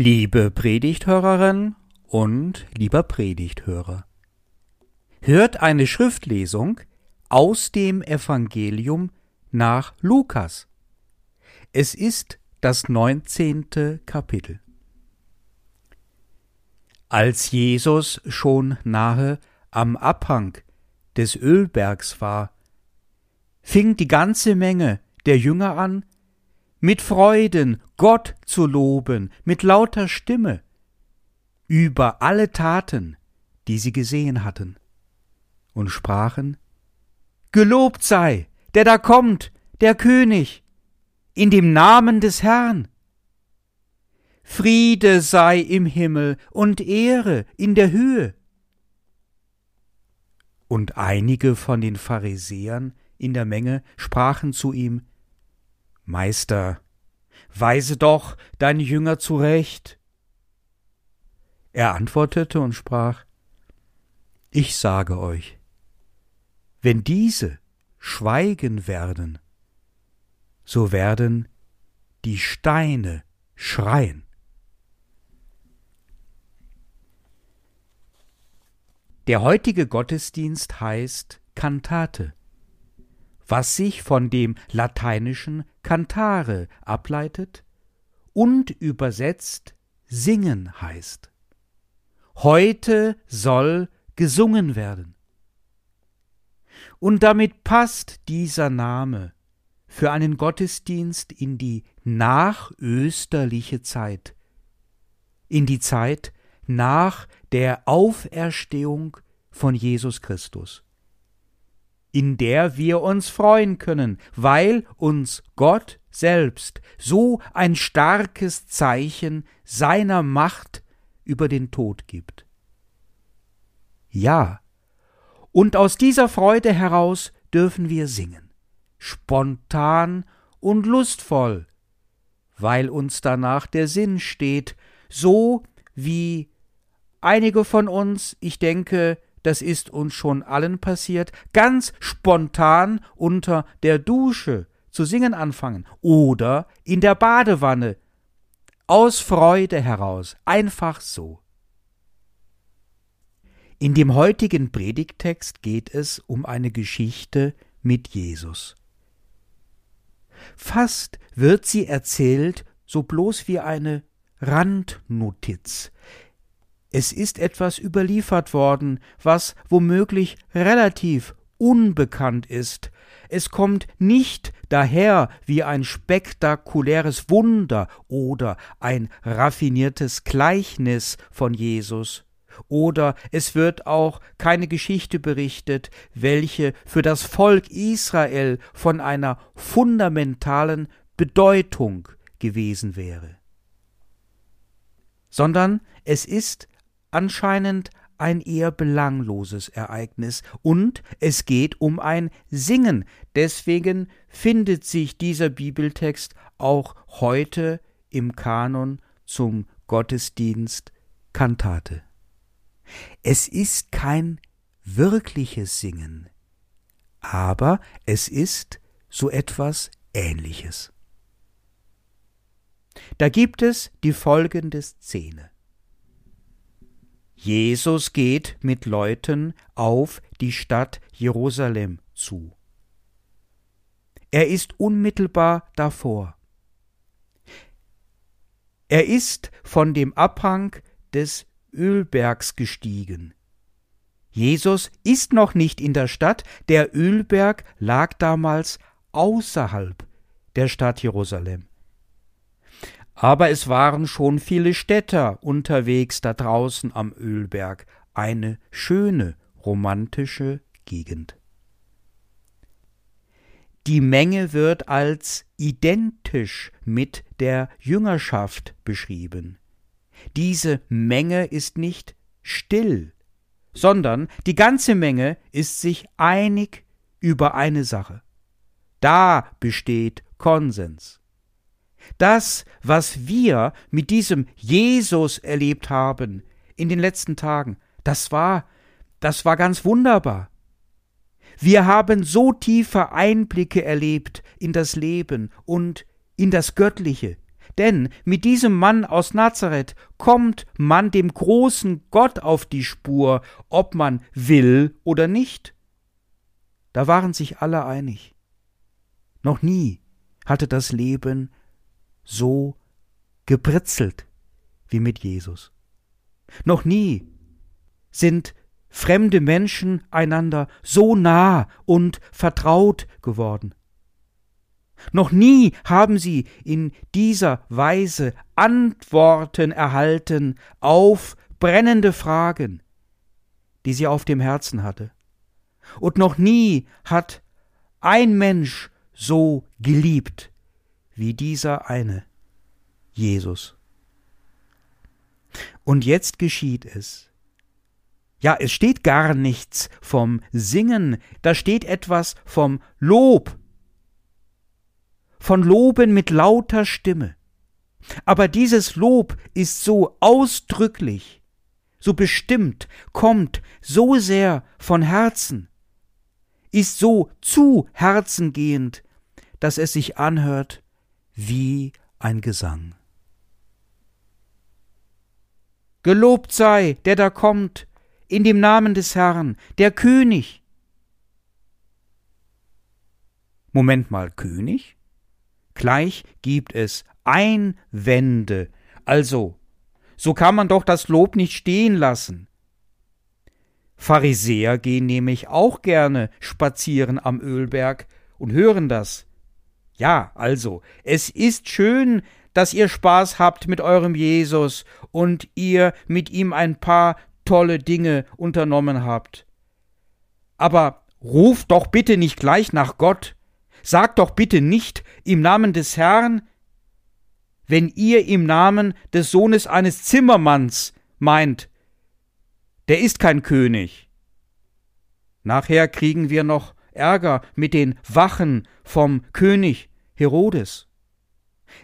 Liebe Predigthörerin und lieber Predigthörer, hört eine Schriftlesung aus dem Evangelium nach Lukas. Es ist das neunzehnte Kapitel. Als Jesus schon nahe am Abhang des Ölbergs war, fing die ganze Menge der Jünger an, mit Freuden Gott zu loben, mit lauter Stimme, über alle Taten, die sie gesehen hatten, und sprachen, Gelobt sei, der da kommt, der König, in dem Namen des Herrn. Friede sei im Himmel und Ehre in der Höhe. Und einige von den Pharisäern in der Menge sprachen zu ihm, Meister, weise doch deine Jünger zurecht. Er antwortete und sprach, Ich sage euch, wenn diese schweigen werden, so werden die Steine schreien. Der heutige Gottesdienst heißt Kantate was sich von dem lateinischen cantare ableitet und übersetzt singen heißt. Heute soll gesungen werden. Und damit passt dieser Name für einen Gottesdienst in die nachösterliche Zeit, in die Zeit nach der Auferstehung von Jesus Christus in der wir uns freuen können, weil uns Gott selbst so ein starkes Zeichen seiner Macht über den Tod gibt. Ja, und aus dieser Freude heraus dürfen wir singen, spontan und lustvoll, weil uns danach der Sinn steht, so wie einige von uns, ich denke, das ist uns schon allen passiert, ganz spontan unter der Dusche zu singen anfangen oder in der Badewanne, aus Freude heraus, einfach so. In dem heutigen Predigtext geht es um eine Geschichte mit Jesus. Fast wird sie erzählt, so bloß wie eine Randnotiz, es ist etwas überliefert worden, was womöglich relativ unbekannt ist. Es kommt nicht daher wie ein spektakuläres Wunder oder ein raffiniertes Gleichnis von Jesus. Oder es wird auch keine Geschichte berichtet, welche für das Volk Israel von einer fundamentalen Bedeutung gewesen wäre. Sondern es ist anscheinend ein eher belangloses Ereignis und es geht um ein Singen. Deswegen findet sich dieser Bibeltext auch heute im Kanon zum Gottesdienst Kantate. Es ist kein wirkliches Singen, aber es ist so etwas Ähnliches. Da gibt es die folgende Szene. Jesus geht mit Leuten auf die Stadt Jerusalem zu. Er ist unmittelbar davor. Er ist von dem Abhang des Ölbergs gestiegen. Jesus ist noch nicht in der Stadt, der Ölberg lag damals außerhalb der Stadt Jerusalem. Aber es waren schon viele Städter unterwegs da draußen am Ölberg, eine schöne, romantische Gegend. Die Menge wird als identisch mit der Jüngerschaft beschrieben. Diese Menge ist nicht still, sondern die ganze Menge ist sich einig über eine Sache. Da besteht Konsens. Das, was wir mit diesem Jesus erlebt haben in den letzten Tagen, das war, das war ganz wunderbar. Wir haben so tiefe Einblicke erlebt in das Leben und in das Göttliche. Denn mit diesem Mann aus Nazareth kommt man dem großen Gott auf die Spur, ob man will oder nicht. Da waren sich alle einig. Noch nie hatte das Leben so gebritzelt wie mit Jesus. Noch nie sind fremde Menschen einander so nah und vertraut geworden. Noch nie haben sie in dieser Weise Antworten erhalten auf brennende Fragen, die sie auf dem Herzen hatte. Und noch nie hat ein Mensch so geliebt wie dieser eine, Jesus. Und jetzt geschieht es. Ja, es steht gar nichts vom Singen, da steht etwas vom Lob, von Loben mit lauter Stimme. Aber dieses Lob ist so ausdrücklich, so bestimmt, kommt so sehr von Herzen, ist so zu Herzen gehend, dass es sich anhört wie ein Gesang. Gelobt sei, der da kommt, in dem Namen des Herrn, der König. Moment mal, König? Gleich gibt es Einwände. Also, so kann man doch das Lob nicht stehen lassen. Pharisäer gehen nämlich auch gerne spazieren am Ölberg und hören das. Ja, also, es ist schön, dass ihr Spaß habt mit eurem Jesus und ihr mit ihm ein paar tolle Dinge unternommen habt. Aber ruft doch bitte nicht gleich nach Gott, sagt doch bitte nicht im Namen des Herrn, wenn ihr im Namen des Sohnes eines Zimmermanns meint, der ist kein König. Nachher kriegen wir noch Ärger mit den Wachen vom König Herodes.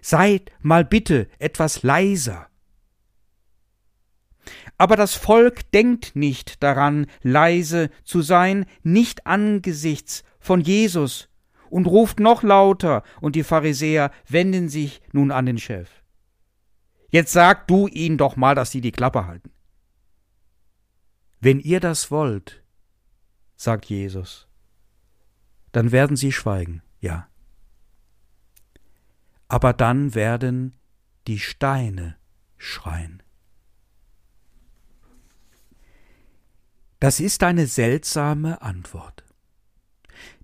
Seid mal bitte etwas leiser. Aber das Volk denkt nicht daran, leise zu sein, nicht angesichts von Jesus, und ruft noch lauter, und die Pharisäer wenden sich nun an den Chef. Jetzt sag du ihnen doch mal, dass sie die Klappe halten. Wenn ihr das wollt, sagt Jesus, dann werden sie schweigen, ja. Aber dann werden die Steine schreien. Das ist eine seltsame Antwort,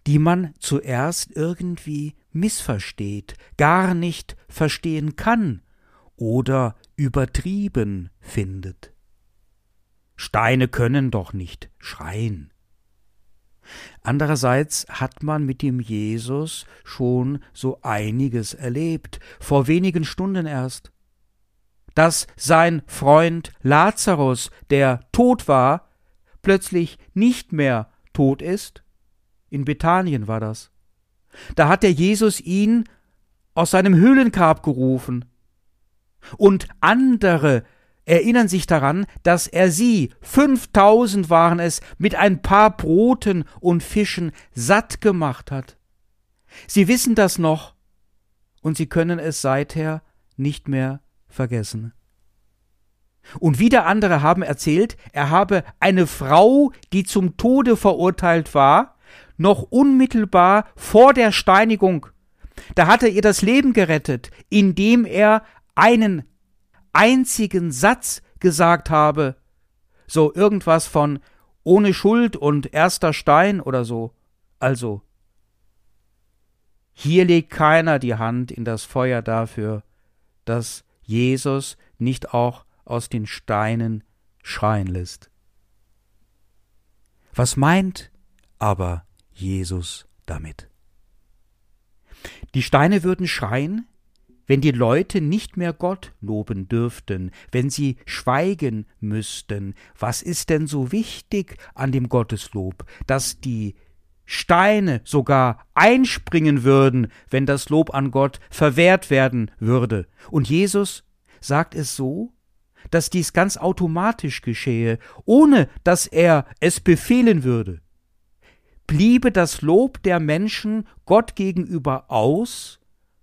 die man zuerst irgendwie missversteht, gar nicht verstehen kann oder übertrieben findet. Steine können doch nicht schreien. Andererseits hat man mit dem Jesus schon so einiges erlebt, vor wenigen Stunden erst. Dass sein Freund Lazarus, der tot war, plötzlich nicht mehr tot ist? In Bethanien war das. Da hat der Jesus ihn aus seinem Höhlengrab gerufen. Und andere erinnern sich daran, dass er sie, fünftausend waren es, mit ein paar Broten und Fischen satt gemacht hat. Sie wissen das noch, und sie können es seither nicht mehr vergessen. Und wieder andere haben erzählt, er habe eine Frau, die zum Tode verurteilt war, noch unmittelbar vor der Steinigung, da hat er ihr das Leben gerettet, indem er einen einzigen Satz gesagt habe, so irgendwas von ohne Schuld und erster Stein oder so. Also, hier legt keiner die Hand in das Feuer dafür, dass Jesus nicht auch aus den Steinen schreien lässt. Was meint aber Jesus damit? Die Steine würden schreien, wenn die Leute nicht mehr Gott loben dürften, wenn sie schweigen müssten. Was ist denn so wichtig an dem Gotteslob, dass die Steine sogar einspringen würden, wenn das Lob an Gott verwehrt werden würde. Und Jesus sagt es so, dass dies ganz automatisch geschehe, ohne dass er es befehlen würde. Bliebe das Lob der Menschen Gott gegenüber aus,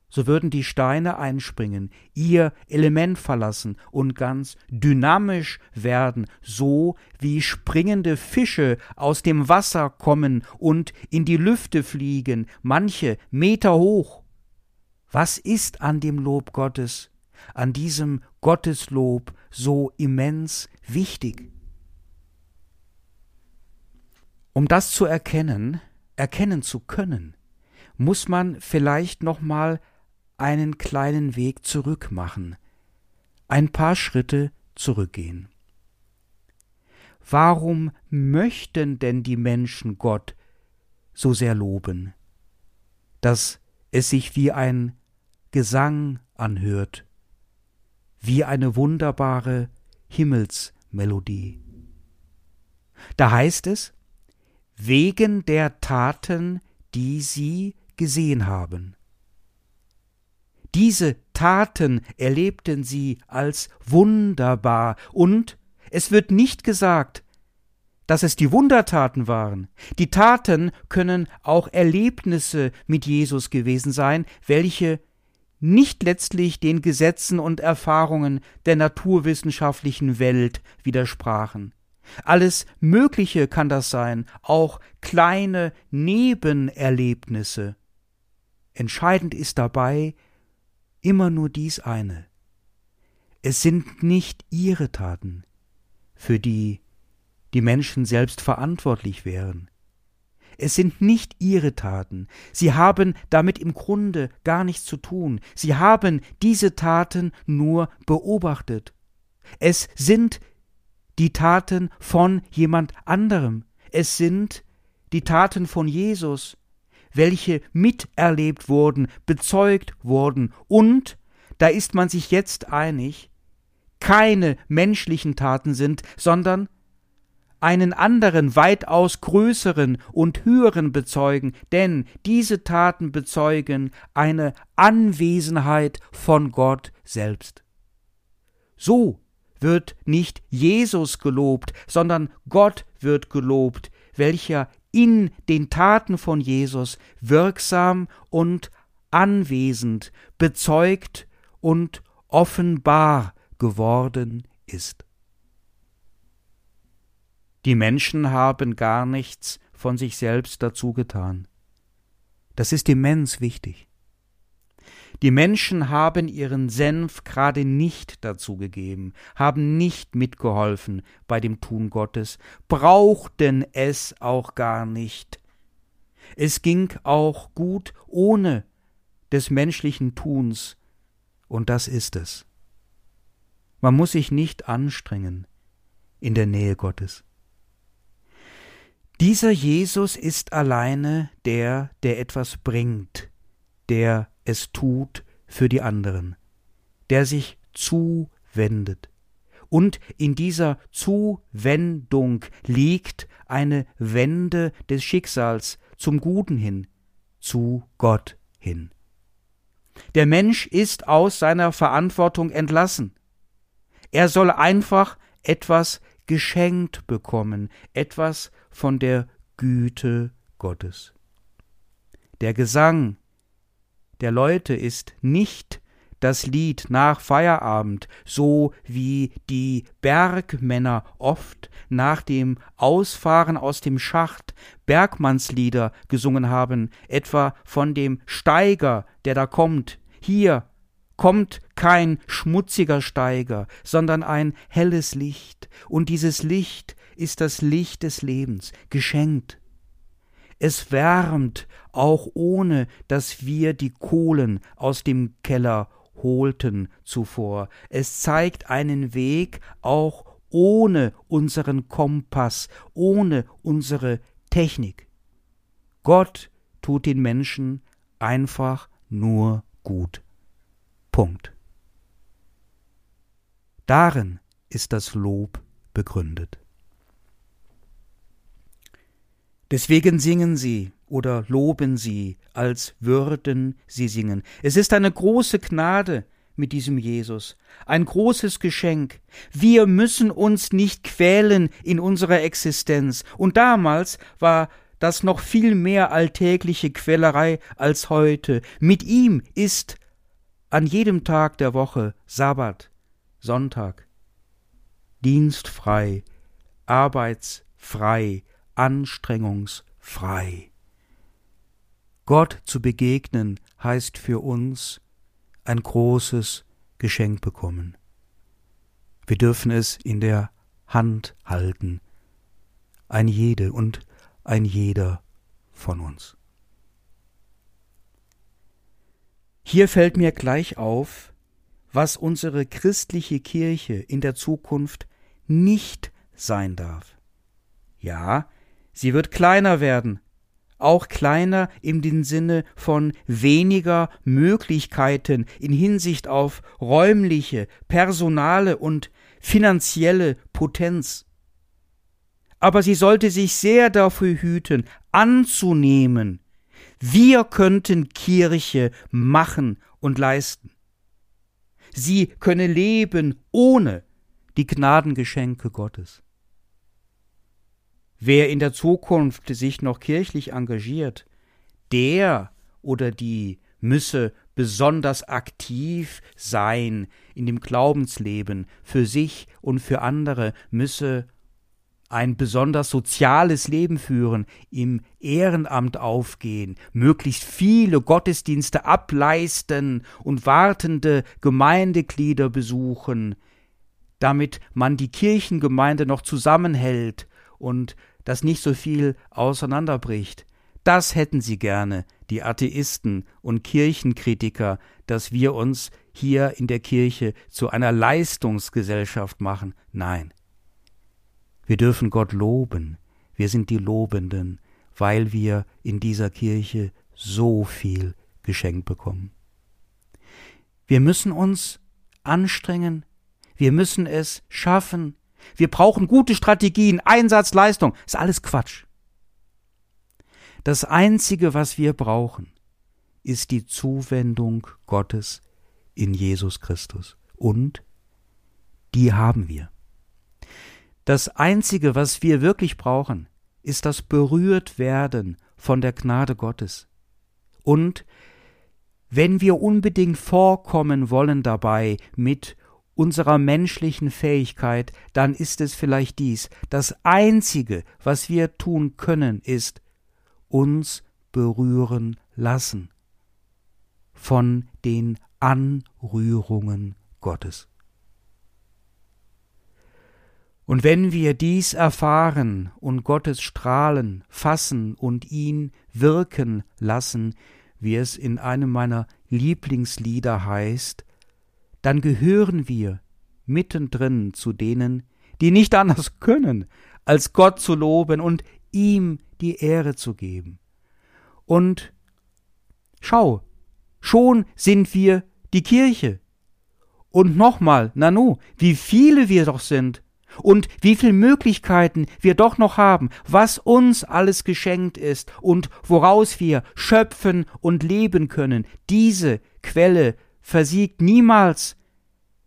so würden die Steine einspringen, ihr Element verlassen und ganz dynamisch werden, so wie springende Fische aus dem Wasser kommen und in die Lüfte fliegen, manche Meter hoch. Was ist an dem Lob Gottes, an diesem Gotteslob so immens wichtig? Um das zu erkennen, erkennen zu können, muss man vielleicht noch mal einen kleinen Weg zurück machen, ein paar Schritte zurückgehen. Warum möchten denn die Menschen Gott so sehr loben, dass es sich wie ein Gesang anhört, wie eine wunderbare Himmelsmelodie. Da heißt es, wegen der Taten, die sie gesehen haben. Diese Taten erlebten sie als wunderbar, und es wird nicht gesagt, dass es die Wundertaten waren. Die Taten können auch Erlebnisse mit Jesus gewesen sein, welche nicht letztlich den Gesetzen und Erfahrungen der naturwissenschaftlichen Welt widersprachen. Alles Mögliche kann das sein, auch kleine Nebenerlebnisse. Entscheidend ist dabei immer nur dies eine. Es sind nicht ihre Taten, für die die Menschen selbst verantwortlich wären. Es sind nicht ihre Taten. Sie haben damit im Grunde gar nichts zu tun. Sie haben diese Taten nur beobachtet. Es sind die Taten von jemand anderem. Es sind die Taten von Jesus, welche miterlebt wurden, bezeugt wurden und, da ist man sich jetzt einig, keine menschlichen Taten sind, sondern einen anderen, weitaus größeren und höheren bezeugen, denn diese Taten bezeugen eine Anwesenheit von Gott selbst. So wird nicht Jesus gelobt, sondern Gott wird gelobt, welcher in den Taten von Jesus wirksam und anwesend, bezeugt und offenbar geworden ist. Die Menschen haben gar nichts von sich selbst dazu getan. Das ist immens wichtig. Die Menschen haben ihren Senf gerade nicht dazugegeben, haben nicht mitgeholfen bei dem Tun Gottes, brauchten es auch gar nicht. Es ging auch gut ohne des menschlichen Tuns, und das ist es. Man muss sich nicht anstrengen in der Nähe Gottes. Dieser Jesus ist alleine der, der etwas bringt, der es tut für die anderen, der sich zuwendet. Und in dieser Zuwendung liegt eine Wende des Schicksals zum Guten hin, zu Gott hin. Der Mensch ist aus seiner Verantwortung entlassen. Er soll einfach etwas geschenkt bekommen, etwas von der Güte Gottes. Der Gesang, der Leute ist nicht das Lied nach Feierabend, so wie die Bergmänner oft nach dem Ausfahren aus dem Schacht Bergmannslieder gesungen haben, etwa von dem Steiger, der da kommt. Hier kommt kein schmutziger Steiger, sondern ein helles Licht, und dieses Licht ist das Licht des Lebens, geschenkt. Es wärmt auch ohne dass wir die Kohlen aus dem Keller holten zuvor. Es zeigt einen Weg auch ohne unseren Kompass, ohne unsere Technik. Gott tut den Menschen einfach nur gut. Punkt. Darin ist das Lob begründet. Deswegen singen sie oder loben sie, als würden sie singen. Es ist eine große Gnade mit diesem Jesus, ein großes Geschenk. Wir müssen uns nicht quälen in unserer Existenz. Und damals war das noch viel mehr alltägliche Quälerei als heute. Mit ihm ist an jedem Tag der Woche Sabbat, Sonntag, dienstfrei, arbeitsfrei, anstrengungsfrei. Gott zu begegnen heißt für uns ein großes Geschenk bekommen. Wir dürfen es in der Hand halten, ein jede und ein jeder von uns. Hier fällt mir gleich auf, was unsere christliche Kirche in der Zukunft nicht sein darf. Ja, sie wird kleiner werden, auch kleiner in dem Sinne von weniger Möglichkeiten in Hinsicht auf räumliche, personale und finanzielle Potenz. Aber sie sollte sich sehr dafür hüten, anzunehmen, wir könnten Kirche machen und leisten. Sie könne leben ohne die Gnadengeschenke Gottes. Wer in der Zukunft sich noch kirchlich engagiert, der oder die müsse besonders aktiv sein in dem Glaubensleben für sich und für andere, müsse ein besonders soziales Leben führen, im Ehrenamt aufgehen, möglichst viele Gottesdienste ableisten und wartende Gemeindeglieder besuchen, damit man die Kirchengemeinde noch zusammenhält und das nicht so viel auseinanderbricht. Das hätten sie gerne, die Atheisten und Kirchenkritiker, dass wir uns hier in der Kirche zu einer Leistungsgesellschaft machen. Nein. Wir dürfen Gott loben. Wir sind die Lobenden, weil wir in dieser Kirche so viel geschenkt bekommen. Wir müssen uns anstrengen, wir müssen es schaffen, wir brauchen gute Strategien, Einsatz, Leistung. Ist alles Quatsch. Das Einzige, was wir brauchen, ist die Zuwendung Gottes in Jesus Christus. Und die haben wir. Das Einzige, was wir wirklich brauchen, ist das Berührtwerden von der Gnade Gottes. Und wenn wir unbedingt vorkommen wollen dabei mit unserer menschlichen Fähigkeit, dann ist es vielleicht dies. Das Einzige, was wir tun können, ist uns berühren lassen von den Anrührungen Gottes. Und wenn wir dies erfahren und Gottes Strahlen fassen und ihn wirken lassen, wie es in einem meiner Lieblingslieder heißt, dann gehören wir mittendrin zu denen, die nicht anders können, als Gott zu loben und ihm die Ehre zu geben. Und schau, schon sind wir die Kirche. Und nochmal, Nanu, wie viele wir doch sind und wie viele Möglichkeiten wir doch noch haben, was uns alles geschenkt ist und woraus wir schöpfen und leben können. Diese Quelle versiegt niemals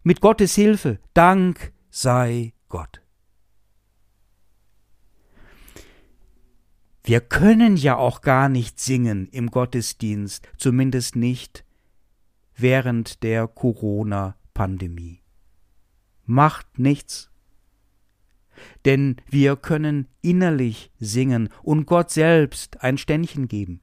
mit Gottes Hilfe. Dank sei Gott. Wir können ja auch gar nicht singen im Gottesdienst, zumindest nicht während der Corona-Pandemie. Macht nichts. Denn wir können innerlich singen und Gott selbst ein Ständchen geben.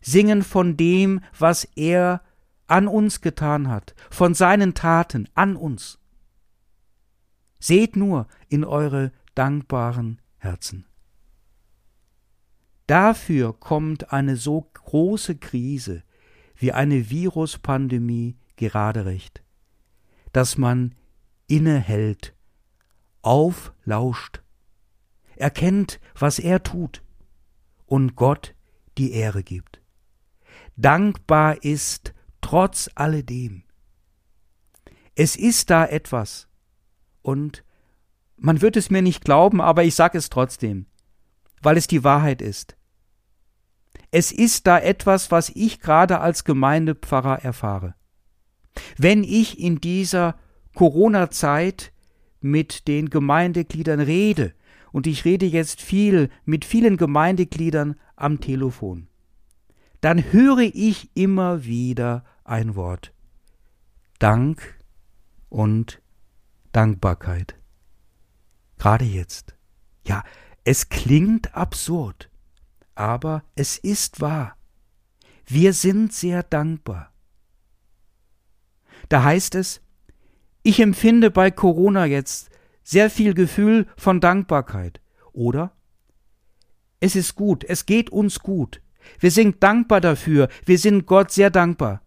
Singen von dem, was er an uns getan hat, von seinen Taten an uns. Seht nur in eure dankbaren Herzen. Dafür kommt eine so große Krise wie eine Viruspandemie gerade recht, dass man innehält, auflauscht, erkennt, was er tut und Gott die Ehre gibt. Dankbar ist trotz alledem. Es ist da etwas. Und man wird es mir nicht glauben, aber ich sage es trotzdem, weil es die Wahrheit ist. Es ist da etwas, was ich gerade als Gemeindepfarrer erfahre. Wenn ich in dieser Corona-Zeit mit den Gemeindegliedern rede und ich rede jetzt viel mit vielen Gemeindegliedern am Telefon, dann höre ich immer wieder ein Wort. Dank und Dankbarkeit. Gerade jetzt. Ja, es klingt absurd, aber es ist wahr. Wir sind sehr dankbar. Da heißt es, ich empfinde bei Corona jetzt sehr viel Gefühl von Dankbarkeit. Oder? Es ist gut, es geht uns gut. Wir sind dankbar dafür, wir sind Gott sehr dankbar.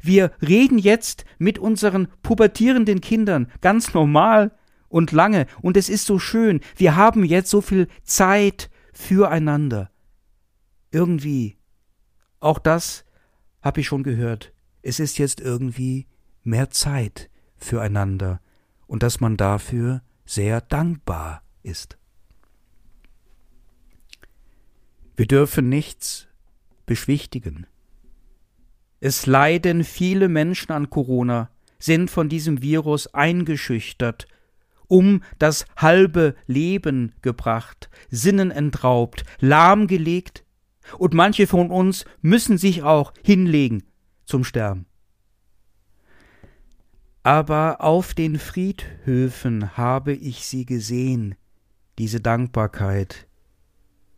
Wir reden jetzt mit unseren pubertierenden Kindern ganz normal und lange, und es ist so schön, wir haben jetzt so viel Zeit füreinander. Irgendwie, auch das habe ich schon gehört, es ist jetzt irgendwie mehr Zeit füreinander und dass man dafür sehr dankbar ist. Wir dürfen nichts beschwichtigen. Es leiden viele Menschen an Corona, sind von diesem Virus eingeschüchtert, um das halbe Leben gebracht, Sinnen entraubt, lahmgelegt, und manche von uns müssen sich auch hinlegen zum Sterben. Aber auf den Friedhöfen habe ich sie gesehen, diese Dankbarkeit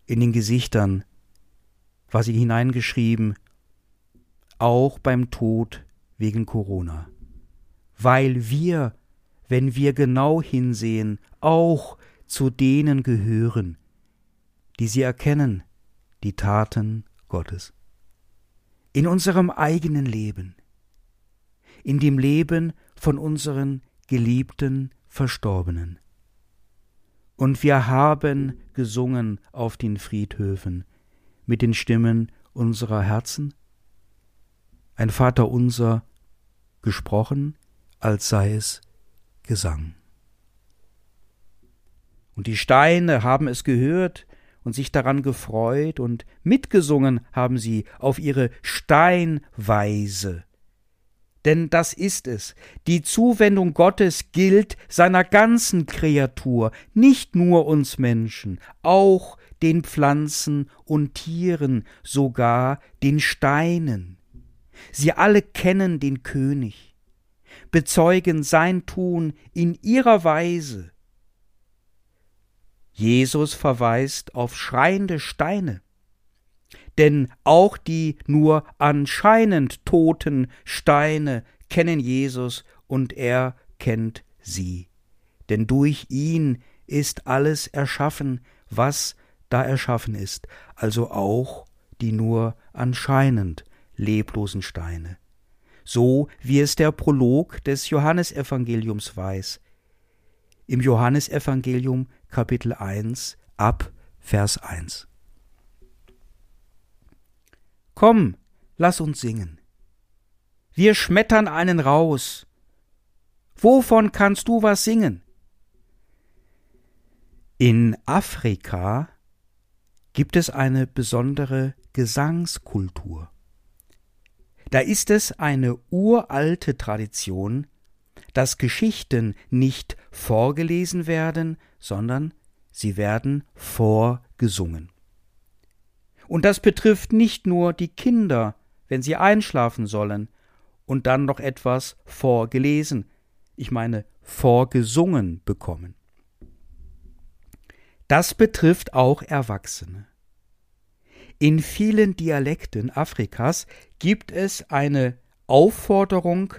in den Gesichtern, war sie hineingeschrieben, auch beim Tod wegen Corona. Weil wir, wenn wir genau hinsehen, auch zu denen gehören, die sie erkennen, die Taten Gottes. In unserem eigenen Leben, in dem Leben von unseren geliebten Verstorbenen. Und wir haben gesungen auf den Friedhöfen mit den Stimmen unserer Herzen, ein Vater unser gesprochen, als sei es Gesang. Und die Steine haben es gehört und sich daran gefreut, und mitgesungen haben sie auf ihre Steinweise denn das ist es. Die Zuwendung Gottes gilt seiner ganzen Kreatur, nicht nur uns Menschen, auch den Pflanzen und Tieren, sogar den Steinen. Sie alle kennen den König, bezeugen sein Tun in ihrer Weise. Jesus verweist auf schreiende Steine, denn auch die nur anscheinend toten Steine kennen Jesus und er kennt sie. Denn durch ihn ist alles erschaffen, was da erschaffen ist, also auch die nur anscheinend leblosen Steine. So wie es der Prolog des Johannesevangeliums weiß. Im Johannesevangelium Kapitel 1 ab Vers 1. Komm, lass uns singen. Wir schmettern einen raus. Wovon kannst du was singen? In Afrika gibt es eine besondere Gesangskultur. Da ist es eine uralte Tradition, dass Geschichten nicht vorgelesen werden, sondern sie werden vorgesungen. Und das betrifft nicht nur die Kinder, wenn sie einschlafen sollen und dann noch etwas vorgelesen, ich meine vorgesungen bekommen. Das betrifft auch Erwachsene. In vielen Dialekten Afrikas gibt es eine Aufforderung,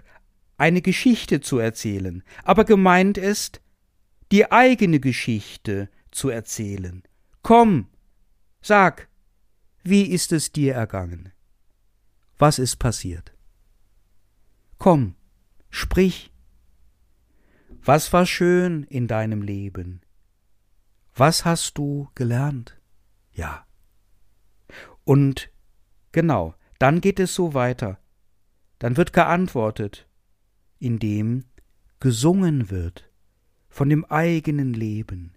eine Geschichte zu erzählen, aber gemeint ist, die eigene Geschichte zu erzählen. Komm, sag, wie ist es dir ergangen? Was ist passiert? Komm, sprich. Was war schön in deinem Leben? Was hast du gelernt? Ja. Und genau, dann geht es so weiter. Dann wird geantwortet, indem gesungen wird von dem eigenen Leben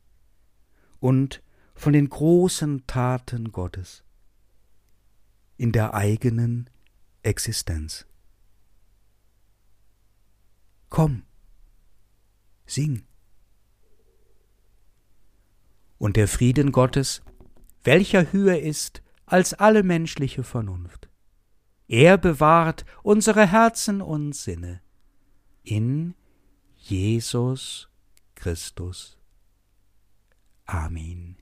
und von den großen Taten Gottes in der eigenen Existenz. Komm, sing. Und der Frieden Gottes, welcher höher ist als alle menschliche Vernunft. Er bewahrt unsere Herzen und Sinne in Jesus Christus. Amen.